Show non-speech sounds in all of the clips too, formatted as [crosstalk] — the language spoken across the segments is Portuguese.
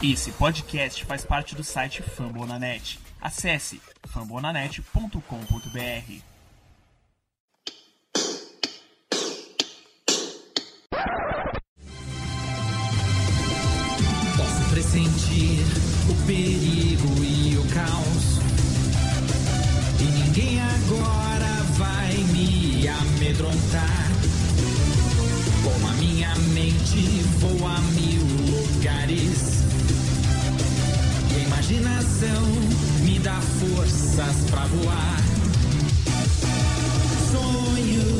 Esse podcast faz parte do site Fambonanet. Acesse fambonanet.com.br. Posso pressentir o perigo e o caos. E ninguém agora vai me amedrontar. Com a minha mente vou a mil lugares. Imaginação me dá forças pra voar. Sonhos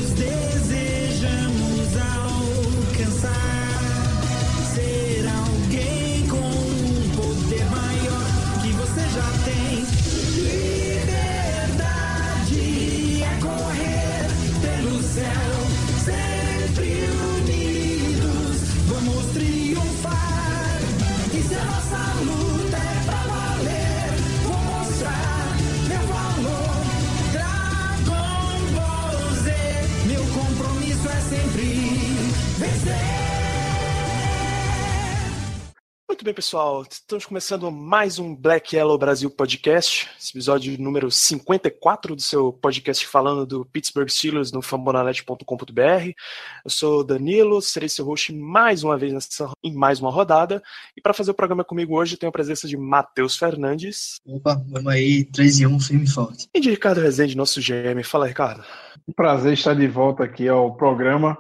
bem, pessoal. Estamos começando mais um Black Yellow Brasil Podcast, esse episódio número 54 do seu podcast falando do Pittsburgh Steelers no fambonanet.com.br. Eu sou o Danilo, serei seu host mais uma vez nessa, em mais uma rodada. E para fazer o programa comigo hoje, tenho a presença de Matheus Fernandes Opa, vamos aí, 3 e 1, firme e forte. e de Ricardo Rezende, nosso GM. Fala, Ricardo. Um prazer estar de volta aqui ao programa.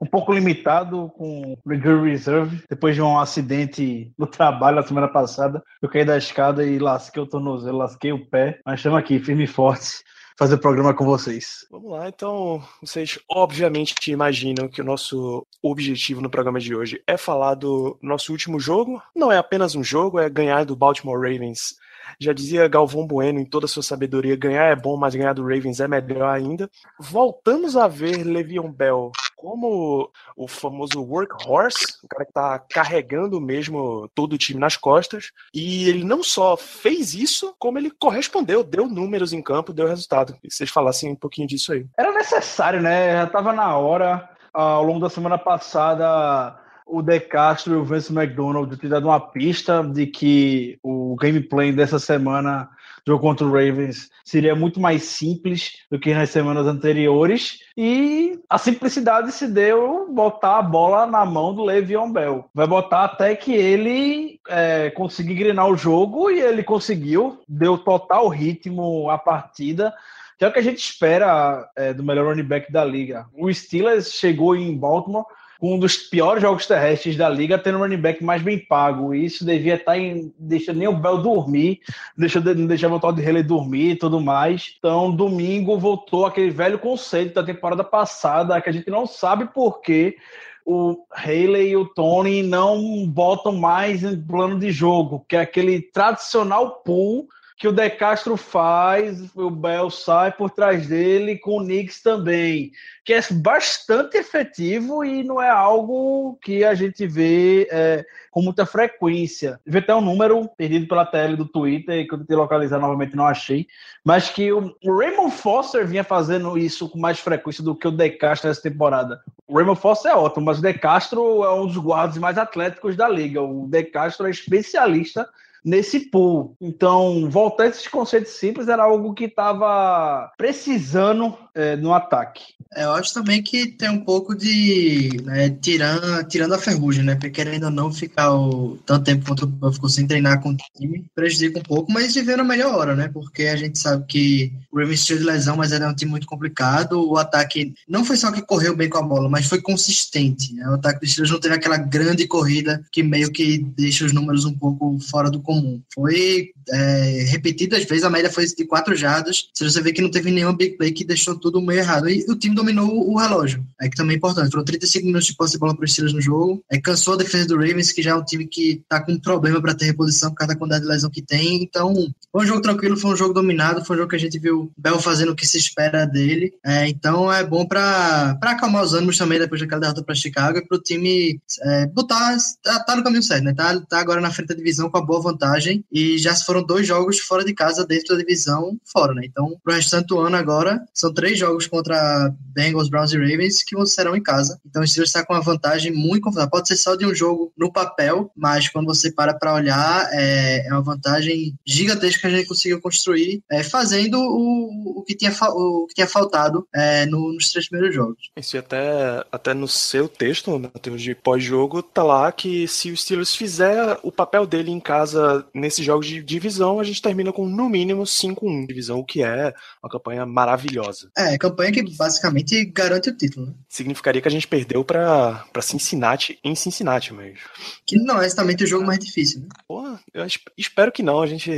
Um pouco limitado com o Reserve. Depois de um acidente no trabalho na semana passada, eu caí da escada e lasquei o tornozelo, lasquei o pé. Mas estamos aqui, firme e forte, fazer o programa com vocês. Vamos lá, então, vocês obviamente imaginam que o nosso objetivo no programa de hoje é falar do nosso último jogo. Não é apenas um jogo, é ganhar do Baltimore Ravens. Já dizia Galvão Bueno em toda a sua sabedoria, ganhar é bom, mas ganhar do Ravens é melhor ainda. Voltamos a ver Le'Veon Bell como o famoso workhorse, o cara que tá carregando mesmo todo o time nas costas. E ele não só fez isso, como ele correspondeu, deu números em campo, deu resultado. E vocês falassem um pouquinho disso aí. Era necessário, né? Já estava na hora. Ao longo da semana passada, o De Castro e o Vince McDonald te dado uma pista de que o gameplay dessa semana, jogo contra o Ravens, seria muito mais simples do que nas semanas anteriores. E a simplicidade se deu botar a bola na mão do Le'Veon Bell. Vai botar até que ele é, conseguir engrenar o jogo e ele conseguiu, deu total ritmo à partida que é o que a gente espera é, do melhor running back da liga. O Steelers chegou em Baltimore com um dos piores jogos terrestres da liga, tendo um running back mais bem pago. E isso devia estar em. Deixa nem o Bell dormir, deixa, não o Todd Haley dormir e tudo mais. Então, domingo voltou aquele velho conceito da temporada passada, que a gente não sabe por quê. O Haley e o Tony não botam mais em plano de jogo, que é aquele tradicional pull que o De Castro faz, o Bell sai por trás dele, com o Knicks também, que é bastante efetivo e não é algo que a gente vê é, com muita frequência. Devia ter um número perdido pela tele do Twitter, que eu tentei localizar novamente não achei, mas que o Raymond Foster vinha fazendo isso com mais frequência do que o De Castro nessa temporada. O Raymond Foster é ótimo, mas o De Castro é um dos guardas mais atléticos da liga. O De Castro é especialista nesse pool. Então, voltar a esses conceitos simples era algo que estava precisando é, no ataque. Eu acho também que tem um pouco de. Né, tirando, tirando a ferrugem, né? Porque querendo ou não ficar o, tanto tempo contra o ficou sem treinar com o time, prejudica um pouco, mas ver na melhor hora, né? Porque a gente sabe que o Ravens de lesão, mas era um time muito complicado. O ataque não foi só que correu bem com a bola, mas foi consistente. Né? O ataque dos Steelers não teve aquela grande corrida que meio que deixa os números um pouco fora do comum. Foi é, repetidas vezes, a média foi de quatro jardas. Se você vê que não teve nenhuma big play que deixou tudo meio errado. E o time dominou o relógio. É que também é importante. Foram 35 minutos de posse de bola para os Steelers no jogo. É, cansou a defesa do Ravens, que já é um time que tá com problema para ter reposição por causa da quantidade de lesão que tem. Então, foi um jogo tranquilo, foi um jogo dominado, foi um jogo que a gente viu Bell fazendo o que se espera dele. É, então, é bom para acalmar os ânimos também depois daquela derrota para Chicago e para o time é, botar. Tá, tá, no caminho certo, né? Tá, tá agora na frente da divisão com a boa vantagem e já se foram foram dois jogos fora de casa dentro da divisão fora, né? Então, pro restante do ano agora, são três jogos contra Bengals, Browns e Ravens que serão em casa. Então, o Steelers está com uma vantagem muito confortável. Pode ser só de um jogo no papel, mas quando você para para olhar, é, é, uma vantagem gigantesca que a gente conseguiu construir, é, fazendo o, o, que tinha, o que tinha faltado é, no, nos três primeiros jogos. Isso até, até no seu texto, Matheus, de pós-jogo, tá lá que se o Steelers fizer o papel dele em casa nesses jogos de divisão, a gente termina com no mínimo 5-1 divisão, o que é uma campanha maravilhosa. É, campanha que basicamente garante o título. Né? Significaria que a gente perdeu para Cincinnati em Cincinnati mesmo. Que não é exatamente o jogo mais difícil, né? Porra, eu espero que não. A gente,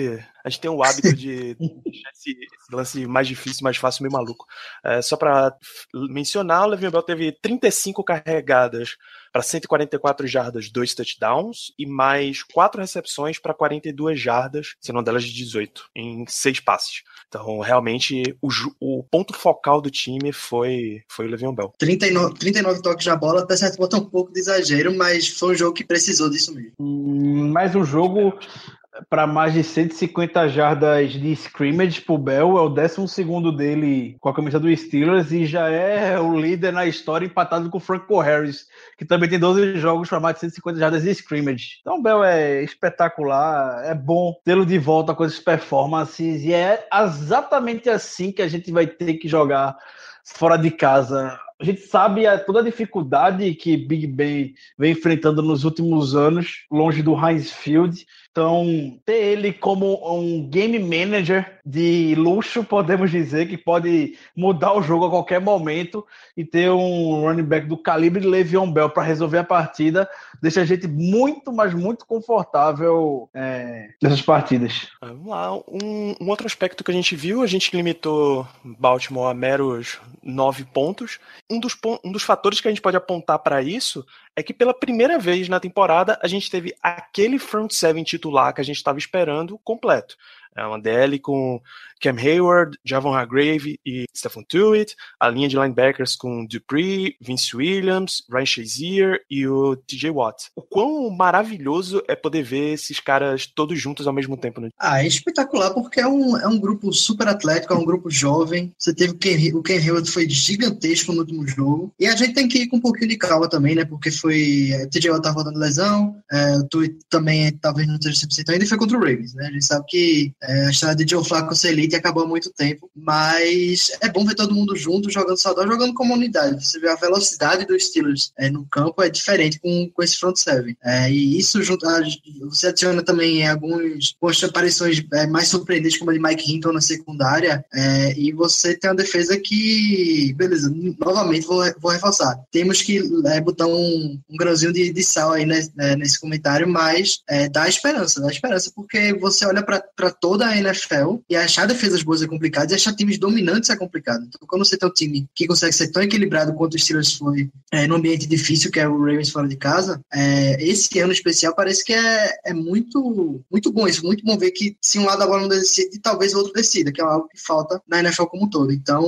a gente tem o hábito de [laughs] deixar esse, esse, lance mais difícil, mais fácil, meio maluco. É, só para mencionar, o Levin Bell teve 35 carregadas para 144 jardas, dois touchdowns e mais quatro recepções para 42 jardas, sendo delas de 18, em seis passes. Então, realmente, o, o ponto focal do time foi, foi o Le'Veon Bell. 39, 39 toques na bola, até certo ponto um pouco de exagero, mas foi um jogo que precisou disso mesmo. Hum, mais um jogo para mais de 150 jardas de scrimmage pro Bell, é o 12 dele com a camisa do Steelers e já é o líder na história empatado com o Franco Harris, que também tem 12 jogos para mais de 150 jardas de scrimmage. Então o Bell é espetacular, é bom tê-lo de volta com essas performances e é exatamente assim que a gente vai ter que jogar fora de casa a gente sabe toda a dificuldade que Big Ben vem enfrentando nos últimos anos, longe do Heinz Field. Então, ter ele como um game manager de luxo, podemos dizer, que pode mudar o jogo a qualquer momento e ter um running back do calibre de Le'Veon Bell para resolver a partida, deixa a gente muito, mas muito confortável é, nessas partidas. Vamos lá. Um, um, outro aspecto que a gente viu, a gente limitou Baltimore a meros nove pontos. Um dos, um dos fatores que a gente pode apontar para isso é que pela primeira vez na temporada a gente teve aquele front seven titular que a gente estava esperando completo. É uma DL com Cam Hayward, Javon Hargrave e Stephen Tuitt, a linha de linebackers com Dupree, Vince Williams, Ryan Shazier e o TJ Watt. O quão maravilhoso é poder ver esses caras todos juntos ao mesmo tempo. Né? Ah, é espetacular porque é um, é um grupo super atlético, é um grupo jovem. Você teve o Ken, o Ken Hayward foi gigantesco no último jogo. E a gente tem que ir com um pouquinho de calma também, né? Porque foi. É, o TJ Watt tava rodando lesão, é, o Tuitt também talvez não esteja 100% ainda e foi contra o Ravens, né? A gente sabe que é, a história de Joe Flacco ser elite acabou há muito tempo, mas é bom ver todo mundo junto, jogando saudável, jogando como unidade. Você vê a velocidade dos Steelers é, no campo é diferente com, com esse front seven. É, e isso junto, a, você adiciona também alguns, algumas aparições é, mais surpreendentes, como a de Mike Hinton na secundária, é, e você tem uma defesa que, beleza, novamente vou, vou reforçar. Temos que é, botar um, um grãozinho de, de sal aí né, nesse comentário, mas dá esperança, dá esperança, porque você olha para toda a NFL e achar defesas boas é complicado e achar times dominantes é complicado. Então, quando você tem um time que consegue ser tão equilibrado quanto o Steelers foi é, num ambiente difícil, que é o Ravens fora de casa, é, esse ano especial parece que é, é muito, muito bom isso. Muito bom ver que se um lado da bola não decide, talvez o outro decida, que é algo que falta na NFL como um todo. Então,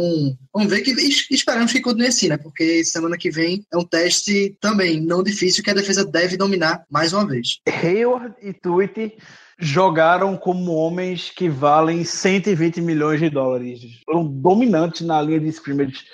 vamos ver que esperamos que continue assim, né? Porque semana que vem é um teste também não difícil que a defesa deve dominar mais uma vez. Hayward e Tweet jogaram como homens que valem 120 milhões de dólares. Foram dominantes na linha de scrimmage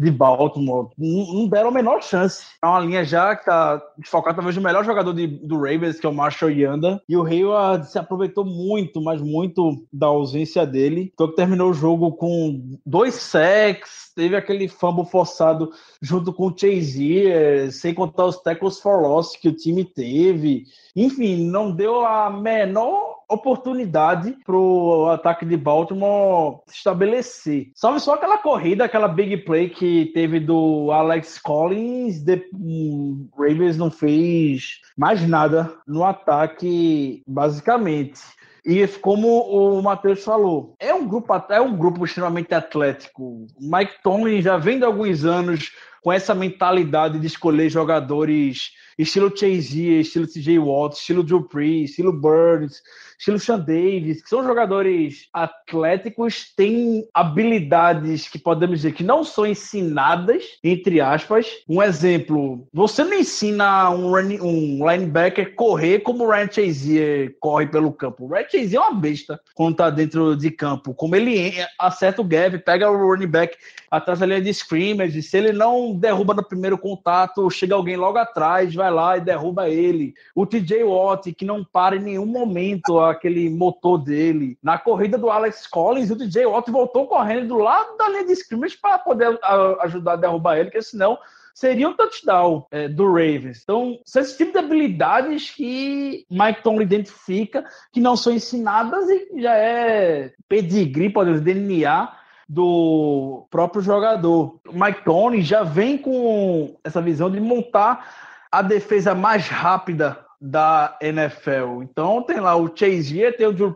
de Baltimore. Não, deram a menor chance. É uma linha já que está desfocada, talvez o melhor jogador de, do Ravens, que é o Marshall Yanda. E o Hayward se aproveitou muito, mas muito da ausência dele. Então terminou o jogo com dois sacks, teve aquele fumble forçado junto com o Chase sem contar os tackles for loss que o time teve. Enfim, não deu a menor oportunidade para o ataque de Baltimore se estabelecer. Salve só aquela corrida, aquela big play que teve do Alex Collins, de, um, Ravens não fez mais nada no ataque, basicamente. E como o Matheus falou, é um grupo é um grupo extremamente atlético. Mike Tomlin já vem de alguns anos com essa mentalidade de escolher jogadores estilo Chase, estilo CJ Watt, estilo Drew estilo Burns, estilo Sean Davis, que são jogadores atléticos, têm habilidades que podemos dizer que não são ensinadas, entre aspas. Um exemplo, você não ensina um, running, um linebacker correr como o Ryan Chazier corre pelo campo. O Ryan Chazier é uma besta quando tá dentro de campo. Como ele acerta o gap, pega o running back atrás da linha de scrimmage, se ele não derruba no primeiro contato, chega alguém logo atrás, vai lá e derruba ele. O TJ Watt, que não para em nenhum momento aquele motor dele. Na corrida do Alex Collins, o TJ Watt voltou correndo do lado da linha de scrimmage para poder ajudar a derrubar ele, porque senão seria um touchdown é, do Ravens. Então, são esse tipo de habilidades que Mike Tomlin identifica, que não são ensinadas e já é pedigree, podemos dizer, DNA do próprio jogador. O Mike Tomlin já vem com essa visão de montar a defesa mais rápida da NFL. Então tem lá o Chase tem o Drew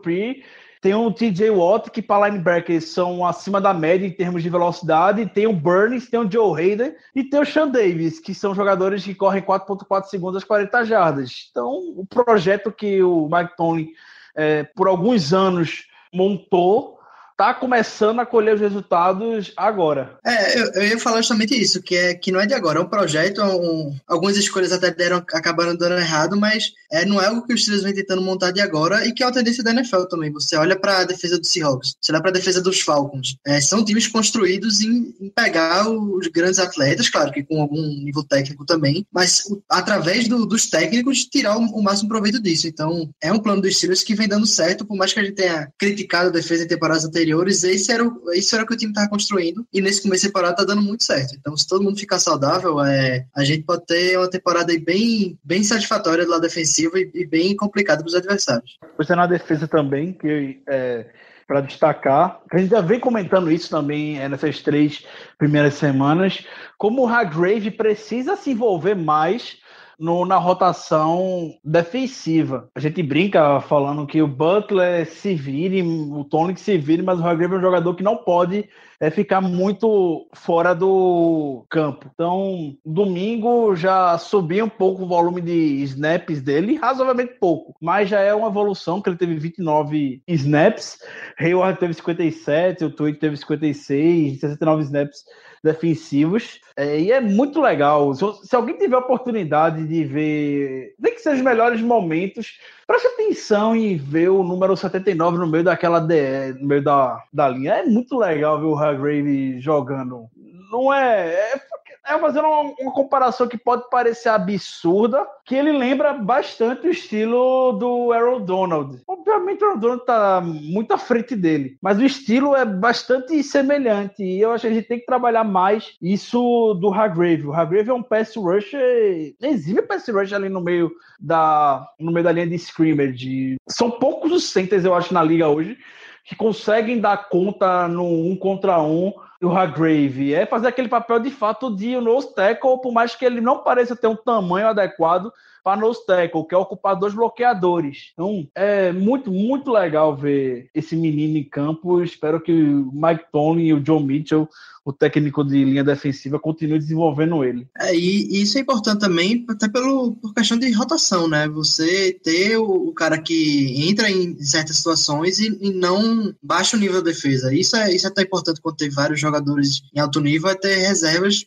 tem o TJ Watt, que para linebackers são acima da média em termos de velocidade, tem o Burns, tem o Joe Hayden e tem o Sean Davis, que são jogadores que correm 4.4 segundos às 40 jardas. Então, o projeto que o Mike Tomlin, é, por alguns anos, montou tá começando a colher os resultados agora. É, eu, eu, ia falar justamente isso, que é que não é de agora, é um projeto, é um, algumas escolhas até deram, acabaram dando errado, mas é, não é algo que os Steelers vem tentando montar de agora e que é uma tendência da NFL também. Você olha para a defesa do Seahawks, você olha para a defesa dos Falcons, é, são times construídos em, em, pegar os grandes atletas, claro que com algum nível técnico também, mas através do, dos técnicos tirar o, o, máximo proveito disso. Então, é um plano dos Steelers que vem dando certo, por mais que a gente tenha criticado a defesa em temporadas anteriores anteriores, esse era, o, isso era o que o time estava construindo, e nesse começo de temporada tá dando muito certo. Então, se todo mundo ficar saudável, é, a gente pode ter uma temporada bem, bem satisfatória do lado defensivo e, e bem complicada para os adversários. Você é na defesa também, que é, para destacar, a gente já vem comentando isso também é, nessas três primeiras semanas, como o Hargrave precisa se envolver mais no, na rotação defensiva. A gente brinca falando que o Butler se vire, o Tony se vire, mas o Hargrave é um jogador que não pode é, ficar muito fora do campo. Então, domingo já subiu um pouco o volume de snaps dele, razoavelmente pouco, mas já é uma evolução, que ele teve 29 snaps, Hayward teve 57, o Tweet teve 56, 69 snaps defensivos. É, e é muito legal. Se, se, alguém tiver a oportunidade de ver, nem que sejam os melhores momentos, preste atenção em ver o número 79 no meio daquela DE, no meio da, da linha. É muito legal ver o Hargrave jogando. Não é, é é fazendo uma, uma, comparação que pode parecer absurda, que ele lembra bastante o estilo do Aaron Donald. Obviamente o Aaron Donald tá muito à frente dele, mas o estilo é bastante semelhante e eu acho que a gente tem que trabalhar mais isso do Hargrave. O Hargrave é um pass rusher, exime pass rusher ali no meio da no meio da linha de scrimmage. São poucos os centers eu acho na liga hoje que conseguem dar conta no um contra um do Hargrave. É fazer aquele papel de fato de nose tackle, por mais que ele não pareça ter um tamanho adequado para nose tackle, que é ocupar dois bloqueadores. Então, é muito, muito legal ver esse menino em campo. Espero que o Mike Tony e o John Mitchell o técnico de linha defensiva continue desenvolvendo ele. É, e, isso é importante também, até pelo, por questão de rotação, né? Você ter o, o cara que entra em certas situações e, e, não baixa o nível da defesa. Isso é, isso é tão importante quando tem vários jogadores em alto nível, é ter reservas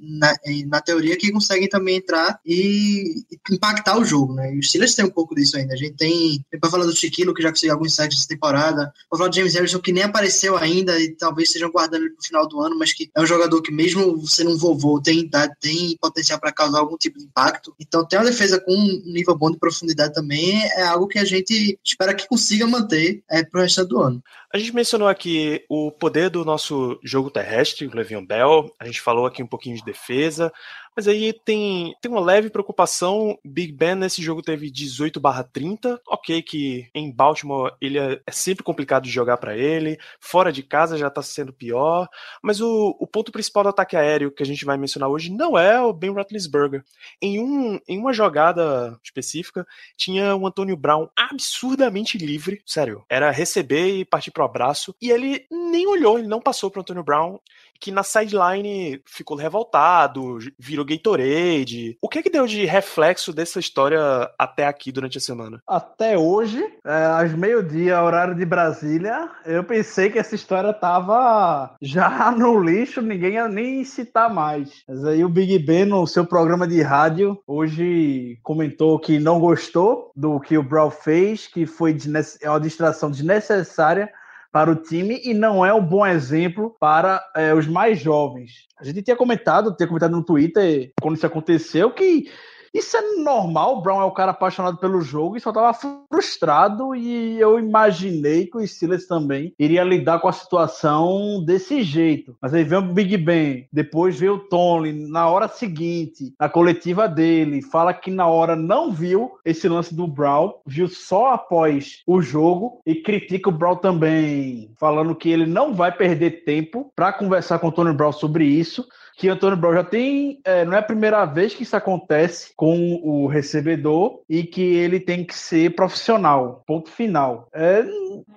na, na teoria que conseguem também entrar e impactar o jogo, né? E os Steelers têm um pouco disso ainda. A gente tem, para falar do Chiquilo, que já conseguiu alguns sets essa temporada, para falar do James Harrison, que nem apareceu ainda e talvez estejam guardando ele pro final do ano, mas que é um jogador que, mesmo sendo um vovô, tem tem potencial para causar algum tipo de impacto. Então, ter uma defesa com um nível bom de profundidade também é algo que a gente espera que consiga manter é, para o resto do ano. A gente mencionou aqui o poder do nosso jogo terrestre, o Le'Veon Bell. A gente falou aqui um pouquinho de defesa. Mas aí tem, tem uma leve preocupação. Big Ben nesse jogo teve 18 30. Ok, que em Baltimore ele é, é sempre complicado de jogar para ele. Fora de casa já tá sendo pior. Mas o, o ponto principal do ataque aéreo que a gente vai mencionar hoje não é o Ben Roethlisberger. Em, um, em uma jogada específica, tinha o Antônio Brown absurdamente livre. Sério. Era receber e partir pro abraço. E ele nem olhou, ele não passou pro Antônio Brown. Que na sideline ficou revoltado, virou Gatorade. O que que deu de reflexo dessa história até aqui durante a semana? Até hoje, é, às meio-dia, horário de Brasília, eu pensei que essa história tava já [laughs] no lixo, ninguém ia nem citar mais. Mas aí o Big Ben, no seu programa de rádio, hoje comentou que não gostou do que o Brown fez, que foi é uma distração desnecessária para o time e não é um bom exemplo para é, os mais jovens. A gente tinha comentado, tinha comentado no Twitter quando isso aconteceu que isso é normal, o Brown é o cara apaixonado pelo jogo e só estava frustrado e eu imaginei que o Steelers também iria lidar com a situação desse jeito. Mas aí vem o Big Ben, depois veio o Tony na hora seguinte, na coletiva dele, fala que na hora não viu esse lance do Brown, viu só após o jogo e critica o Brown também, falando que ele não vai perder tempo para conversar com o Tony Brown sobre isso que Antônio Brown já tem. É, não é a primeira vez que isso acontece com o recebedor e que ele tem que ser profissional. Ponto final. É,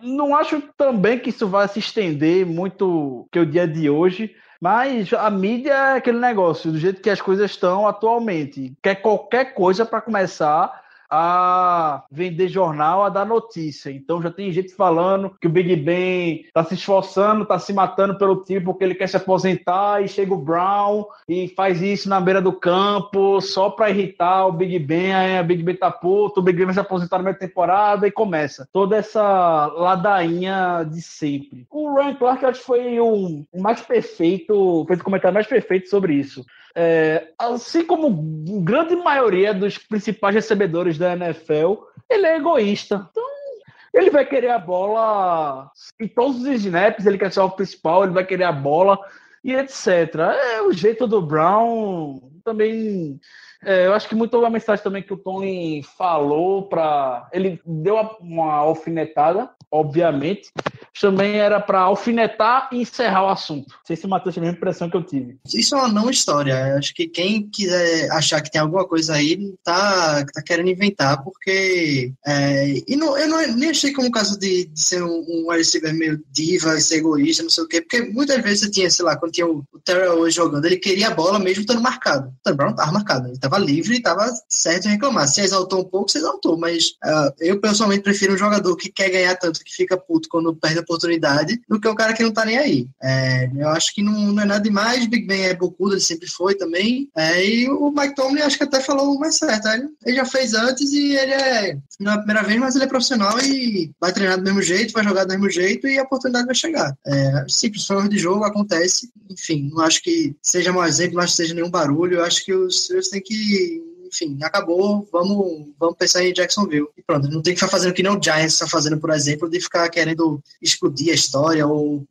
não acho também que isso vai se estender muito que o dia de hoje. Mas a mídia é aquele negócio, do jeito que as coisas estão atualmente. Quer qualquer coisa para começar a vender jornal, a dar notícia. Então já tem gente falando que o Big Ben tá se esforçando, tá se matando pelo time porque ele quer se aposentar e chega o Brown e faz isso na beira do campo só para irritar o Big Ben, aí o Big Ben tá puto, o Big Ben vai se aposentar na meia temporada e começa toda essa ladainha de sempre. O Ryan Clark acho que foi o mais perfeito, fez o comentário mais perfeito sobre isso. É, assim como grande maioria dos principais recebedores da NFL, ele é egoísta. Então, ele vai querer a bola em todos os snaps, ele quer ser o principal, ele vai querer a bola e etc. É o jeito do Brown também. É, eu acho que muito a mensagem também que o Tony falou para ele deu uma alfinetada obviamente, também era para alfinetar e encerrar o assunto. Não sei se o Matheus tem a mesma impressão que eu tive. Isso é uma não história. Acho que quem quiser achar que tem alguma coisa aí tá, tá querendo inventar, porque. É, e não, eu não, nem achei como o caso de, de ser um, um receiver meio diva, ser egoísta, não sei o quê, porque muitas vezes você tinha, sei lá, quando tinha o, o Terrell jogando, ele queria a bola mesmo estando marcado. O Terrell não estava marcado, ele estava livre e estava certo em reclamar. Se exaltou um pouco, se exaltou, mas uh, eu pessoalmente prefiro um jogador que quer ganhar tanto que fica puto quando perde oportunidade, do que o cara que não tá nem aí. É, eu acho que não, não, é nada demais, Big Ben é bocudo, ele sempre foi também. É, e o Mike Tomlin acho que até falou o mais certo. Ele, ele, já fez antes e ele é, não é a primeira vez, mas ele é profissional e vai treinar do mesmo jeito, vai jogar do mesmo jeito e a oportunidade vai chegar. É, simples, foi de jogo, acontece. Enfim, não acho que seja um exemplo, não acho que seja nenhum barulho. Eu acho que os Steelers têm que enfim, acabou, vamos, vamos pensar em Jacksonville. E pronto, não tem que ficar fazendo que nem o Giants está fazendo, por exemplo, de ficar querendo explodir a história ou,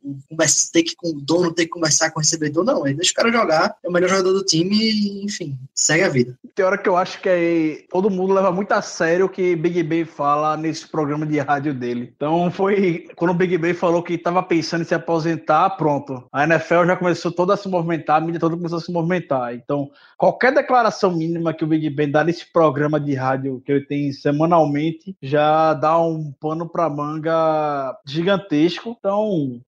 ter que com o dono, ter que conversar com o recebedor. Não, ele deixa o cara jogar, é o melhor jogador do time e, enfim, segue a vida. Tem hora que eu acho que é, todo mundo leva muito a sério o que Big Ben fala nesse programa de rádio dele. Então foi quando o Big Ben falou que estava pensando em se aposentar, pronto. A NFL já começou toda a se movimentar, a mídia toda começou a se movimentar. Então, qualquer declaração mínima que o Big Ben dá nesse programa de rádio que ele tem semanalmente já dá um pano para manga gigantesco. Então,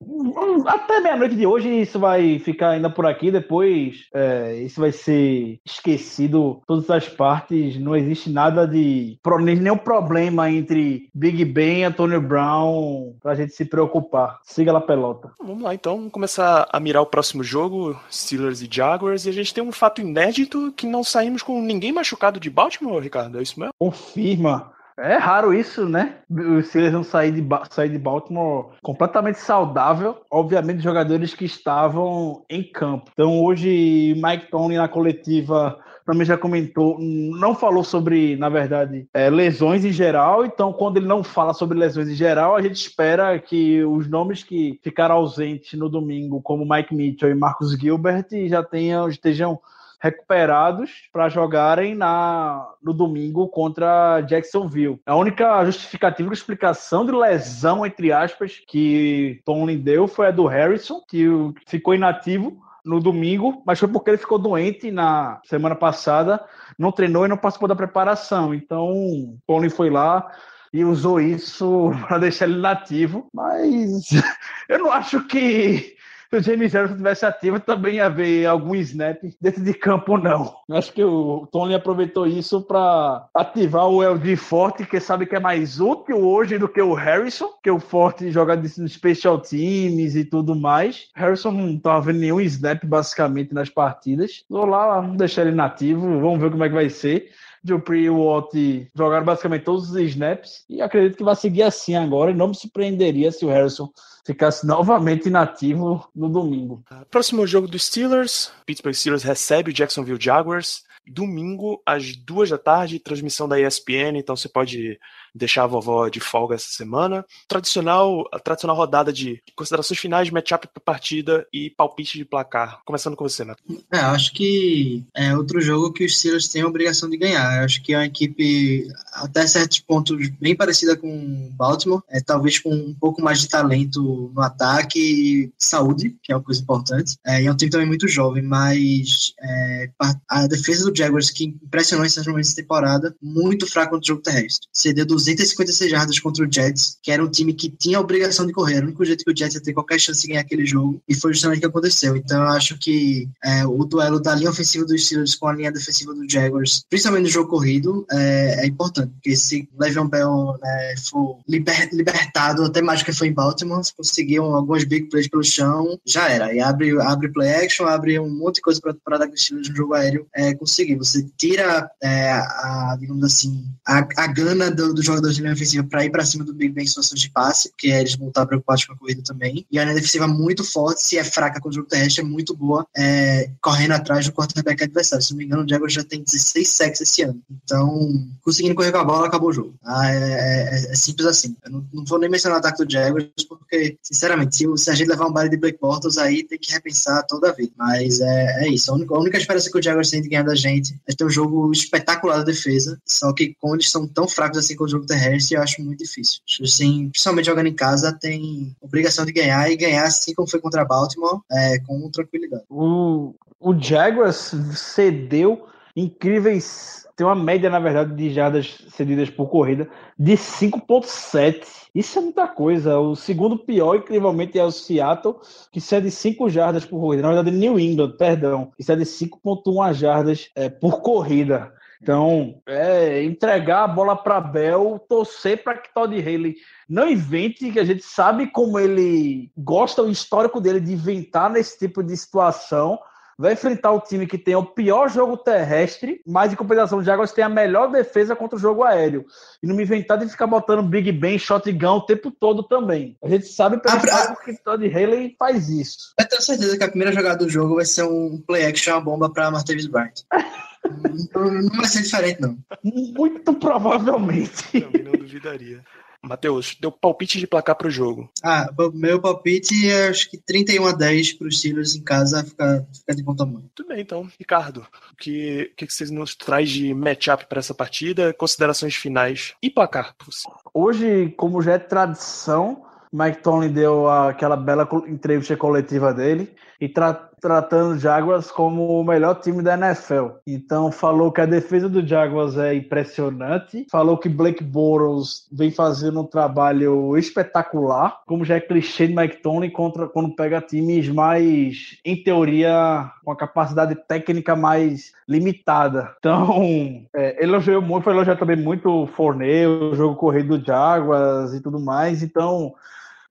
até meia-noite de hoje isso vai ficar ainda por aqui. Depois é, isso vai ser esquecido todas as partes. Não existe nada de nenhum problema entre Big Ben e Antônio Brown pra gente se preocupar. Siga lá, pelota. Vamos lá então, vamos começar a mirar o próximo jogo, Steelers e Jaguars, e a gente tem um fato inédito que não saímos com ninguém machucado de Baltimore, Ricardo, é isso mesmo? Confirma. É raro isso, né? Os Steelers não sair de, sair de Baltimore completamente saudável. Obviamente, jogadores que estavam em campo. Então, hoje, Mike Tony na coletiva também já comentou, não falou sobre, na verdade, é, lesões em geral. Então, quando ele não fala sobre lesões em geral, a gente espera que os nomes que ficaram ausentes no domingo, como Mike Mitchell e Marcus Gilbert, já tenham, estejam recuperados para jogarem na, no domingo contra Jacksonville. A única justificativa, explicação de lesão, entre aspas, que Tomlin deu foi a do Harrison, que ficou inativo no domingo, mas foi porque ele ficou doente na semana passada, não treinou e não participou da preparação. Então, Tony foi lá e usou isso [laughs] para deixar ele nativo, mas [laughs] eu não acho que se o James Harrison tivesse ativo, também ia haver algum snap dentro de campo, não. Acho que o Tony aproveitou isso para ativar o LG Forte, que sabe que é mais útil hoje do que o Harrison, que o Forte joga no Special Teams e tudo mais. Harrison não tava vendo nenhum snap, basicamente, nas partidas. Vou lá, deixar ele nativo, vamos ver como é que vai ser. Dupree e Watt jogaram basicamente todos os snaps e acredito que vai seguir assim agora. E não me surpreenderia se o Harrison ficasse novamente inativo no domingo. Próximo jogo dos Steelers. Pittsburgh Steelers recebe o Jacksonville Jaguars. Domingo, às duas da tarde, transmissão da ESPN, então você pode deixar a vovó de folga essa semana. Tradicional, a tradicional rodada de considerações finais, matchup para partida e palpite de placar. Começando com você, Neto. É, acho que é outro jogo que os Steelers têm a obrigação de ganhar. Acho que é uma equipe, até certos pontos, bem parecida com Baltimore, é, talvez com um pouco mais de talento no ataque e saúde, que é uma coisa importante. É, e é um time também muito jovem, mas é, a defesa do Jaguars, que impressionou em certos momentos da temporada, muito fraco contra o jogo terrestre. Cedeu 256 jardas contra o Jets, que era um time que tinha a obrigação de correr. O único jeito que o Jets ia ter qualquer chance de ganhar aquele jogo, e foi justamente o que aconteceu. Então eu acho que é, o duelo da linha ofensiva dos Steelers com a linha defensiva do Jaguars, principalmente no jogo corrido, é, é importante, porque se Le'Veon Bell né, for liber, libertado, até mais que foi em Baltimore, se conseguiu algumas big plays pelo chão, já era. E abre, abre play action, abre um monte de coisa para dar Steelers no jogo aéreo é, conseguir. Você tira é, a, digamos assim, a, a gana do, do jogadores de linha ofensiva para ir para cima do Big Ben em situações de passe, porque eles vão estar preocupados com a corrida também. E a linha defensiva muito forte, se é fraca com o jogo terrestre, é muito boa, é, correndo atrás do quarterback adversário. Se não me engano, o Jaguars já tem 16 sacks esse ano. Então, conseguindo correr com a bola, acabou o jogo. Ah, é, é, é, simples assim. Eu não, não, vou nem mencionar o ataque do Jaguars, porque, sinceramente, se, se a gente levar um baile de Blake Bortles, aí tem que repensar toda a vida. Mas é, é isso. A única, a única esperança que o Jaguars tem de ganhar da gente é ter um jogo espetacular da defesa, só que como eles são tão fracos assim com o jogo terrestre, eu acho muito difícil. Assim, principalmente jogando em casa, tem obrigação de ganhar e ganhar assim como foi contra Baltimore, é, com tranquilidade. O, o Jaguars cedeu incríveis. Tem uma média, na verdade, de jardas cedidas por corrida de 5,7. Isso é muita coisa. O segundo pior, incrivelmente, é o Seattle, que cede 5 jardas por corrida. Na verdade, New England, perdão, que cede 5,1 jardas é, por corrida. Então, é entregar a bola para Bell, torcer para que Todd Haley não invente, que a gente sabe como ele gosta, o histórico dele de inventar nesse tipo de situação. Vai enfrentar o time que tem o pior jogo terrestre, mas em compensação, o Jaguars tem a melhor defesa contra o jogo aéreo. E não me inventar de ficar botando Big Ben, shotgun o tempo todo também. A gente sabe pelo a, que Todd Haley faz isso. Eu tenho certeza que a primeira jogada do jogo vai ser um play action, uma bomba para Martavis Bryant. [laughs] não vai ser diferente, não. Muito provavelmente. Também não duvidaria. Matheus, deu palpite de placar pro jogo. Ah, meu palpite é acho que 31 a 10 para os Steelers em casa ficar, ficar de bom tamanho. Tudo bem, então. Ricardo, o que, que, que vocês nos traz de matchup para essa partida? Considerações finais e placar, por si. Hoje, como já é tradição, Mike Tomlin deu aquela bela entrevista coletiva dele e tra tratando o Jaguars como o melhor time da NFL. Então falou que a defesa do Jaguars é impressionante, falou que Blake Bortles vem fazendo um trabalho espetacular, como já é clichê de Mike Tomlin contra quando pega times mais, em teoria, com a capacidade técnica mais limitada. Então, é, elogiou muito, foi elogiar também muito o Fournette, o jogo corrido do Jaguars e tudo mais. Então,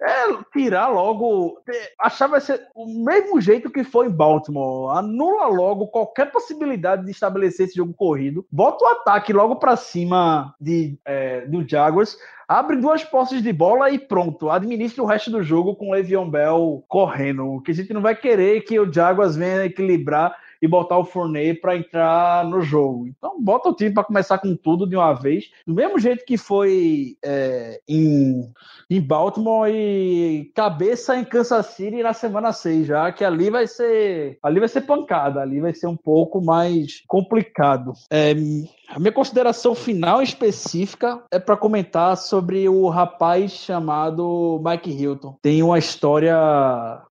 é tirar logo. Achar vai ser o mesmo jeito que foi em Baltimore. Anula logo qualquer possibilidade de estabelecer esse jogo corrido. Bota o ataque logo para cima de, é, do Jaguars. Abre duas posses de bola e pronto. Administra o resto do jogo com o Le'Veon Bell correndo. Que a gente não vai querer que o Jaguars venha equilibrar e botar o Fournette para entrar no jogo. Então, bota o time para começar com tudo de uma vez, do mesmo jeito que foi é, em, em Baltimore e cabeça em Kansas City na semana 6, já que ali vai ser ali vai ser pancada, ali vai ser um pouco mais complicado. É, a minha consideração final específica é para comentar sobre o rapaz chamado Mike Hilton. Tem uma história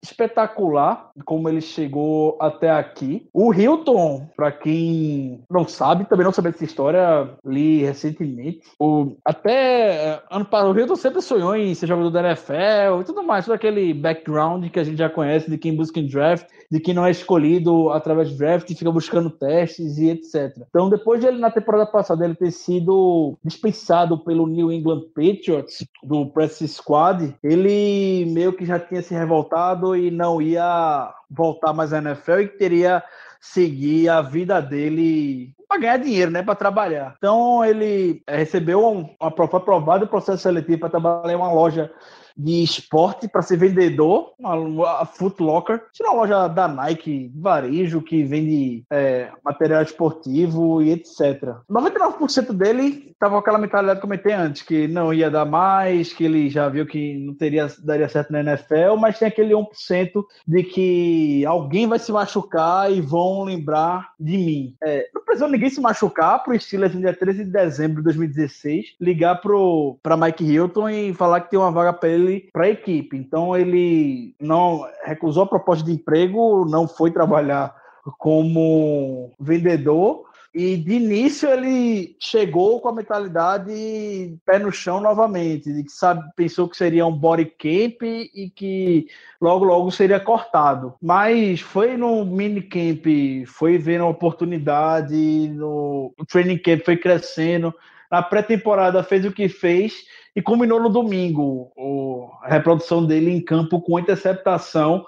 espetacular como ele chegou até aqui. O Hilton, para quem não sabe, também não sabe dessa história, li recentemente. O, até ano passado, o Hilton sempre sonhou em ser jogador da NFL e tudo mais, todo aquele background que a gente já conhece de quem busca em draft, de quem não é escolhido através de draft e fica buscando testes e etc. Então, depois de ele, na temporada passada, ele ter sido dispensado pelo New England Patriots, do press squad, ele meio que já tinha se revoltado e não ia voltar mais à NFL e teria seguir a vida dele para ganhar dinheiro, né, para trabalhar. Então ele recebeu um, uma foi aprovado o processo seletivo para trabalhar em uma loja de esporte para ser vendedor, uma, a Foot Locker, tinha uma loja da Nike, varejo, que vende é, material esportivo e etc. 99% dele estava com aquela mentalidade que eu comentei antes, que não ia dar mais, que ele já viu que não teria daria certo na NFL, mas tem aquele 1% de que alguém vai se machucar e vão lembrar de mim. É, não precisou ninguém se machucar para o Steelers no dia 13 de dezembro de 2016 ligar para Mike Hilton e falar que tem uma vaga para ele ele para a equipe. Então ele não recusou a proposta de emprego, não foi trabalhar como vendedor e de início ele chegou com a mentalidade pé no chão novamente, de que sabe, pensou que seria um body camp e que logo logo seria cortado. Mas foi no mini camp, foi vendo a oportunidade, no training camp foi crescendo, na pré-temporada fez o que fez e combinou no domingo a reprodução dele em campo com interceptação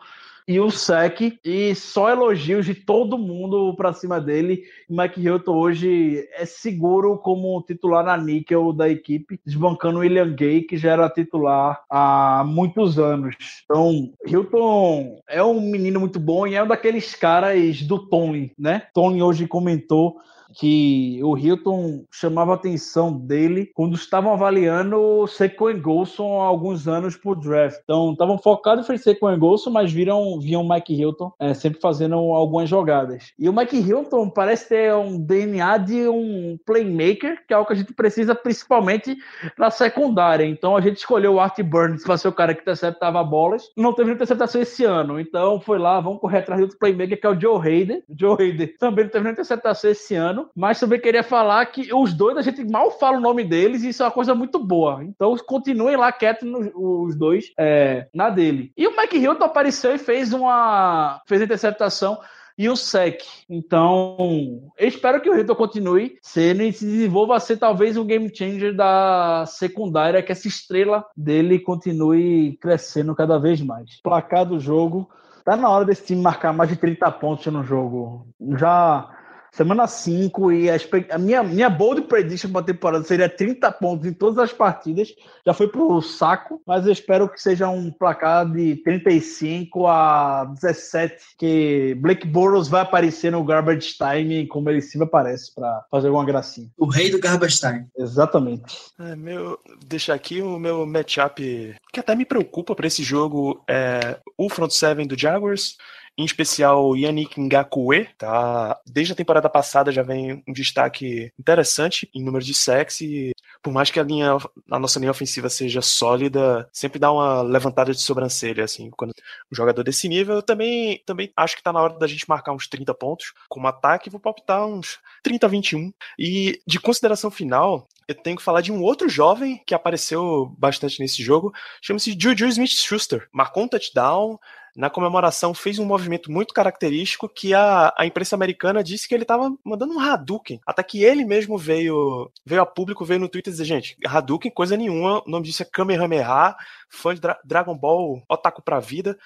e o sec e só elogios de todo mundo para cima dele. Mike Hilton hoje é seguro como titular na níquel da equipe, desbancando o William Gay, que já era titular há muitos anos. Então, Hilton é um menino muito bom e é um daqueles caras do Tony, né? Tony hoje comentou que o Hilton chamava a atenção dele quando estavam avaliando o Sequin Golson há alguns anos por draft. Então, estavam focados em Sequin Golson, mas viram, viam o Mike Hilton é, sempre fazendo algumas jogadas. E o Mike Hilton parece ter um DNA de um playmaker, que é algo que a gente precisa principalmente na secundária. Então, a gente escolheu o Art Burns para ser o cara que interceptava bolas. Não teve interceptação esse ano. Então, foi lá, vamos correr atrás do playmaker, que é o Joe Hayden. Joe Hayden também não teve interceptação esse ano ano, mas também queria falar que os dois a gente mal fala o nome deles e isso é uma coisa muito boa. Então continuem lá quietos os dois é, na dele. E o Mike Hilton apareceu e fez uma fez a interceptação e o SEC. Então, eu espero que o Hilton continue sendo e se desenvolva a ser talvez um game changer da secundária, que essa estrela dele continue crescendo cada vez mais. Placar do jogo. Tá na hora desse time marcar mais de 30 pontos no jogo. Já semana 5 e a, a, minha, minha bold prediction para a temporada seria 30 pontos em todas as partidas. Já foi pro saco, mas eu espero que seja um placar de 35 a 17, que Blake Bortles vai aparecer no garbage time como ele sempre aparece para fazer alguma gracinha. O rei do garbage time. Exatamente. É, meu, deixar aqui o meu matchup que até me preocupa para esse jogo é o front seven do Jaguars em especial Yannick Ngakwe, tá? Desde a temporada passada já vem um destaque interessante em número de sacks e por mais que a linha, a nossa linha ofensiva seja sólida, sempre dá uma levantada de sobrancelha, assim, quando um jogador desse nível, eu também, também acho que tá na hora da gente marcar uns 30 pontos como ataque, vou palpitar uns 30 a 21. E de consideração final, eu tenho que falar de um outro jovem que apareceu bastante nesse jogo, chama-se Juju Smith-Schuster. Marcou um touchdown, na comemoração fez um movimento muito característico que a, a imprensa americana disse que ele estava mandando um Hadouken. Até que ele mesmo veio veio a público, veio no Twitter dizer, gente, Hadouken, coisa nenhuma, o nome disso é Kamehameha, fã de Dra Dragon Ball, otaku pra vida.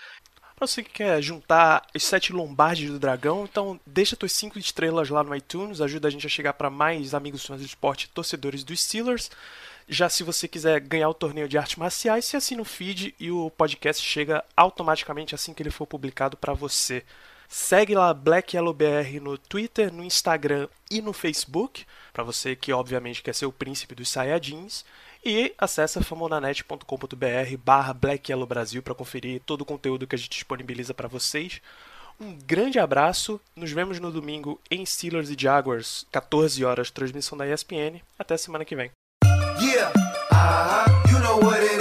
Pra você que quer juntar os sete lombardes do dragão, então deixa tuas cinco estrelas lá no iTunes, ajuda a gente a chegar para mais amigos fãs do esporte torcedores dos Steelers. Já se você quiser ganhar o torneio de artes marciais, você assina o feed e o podcast chega automaticamente assim que ele for publicado para você. Segue lá Black Yellow BR no Twitter, no Instagram e no Facebook, para você que obviamente quer ser o príncipe dos Saiyajins. E acessa famonanet.com.br barra Black Yellow Brasil para conferir todo o conteúdo que a gente disponibiliza para vocês. Um grande abraço, nos vemos no domingo em Steelers e Jaguars, 14 horas, transmissão da ESPN. Até semana que vem. You know what it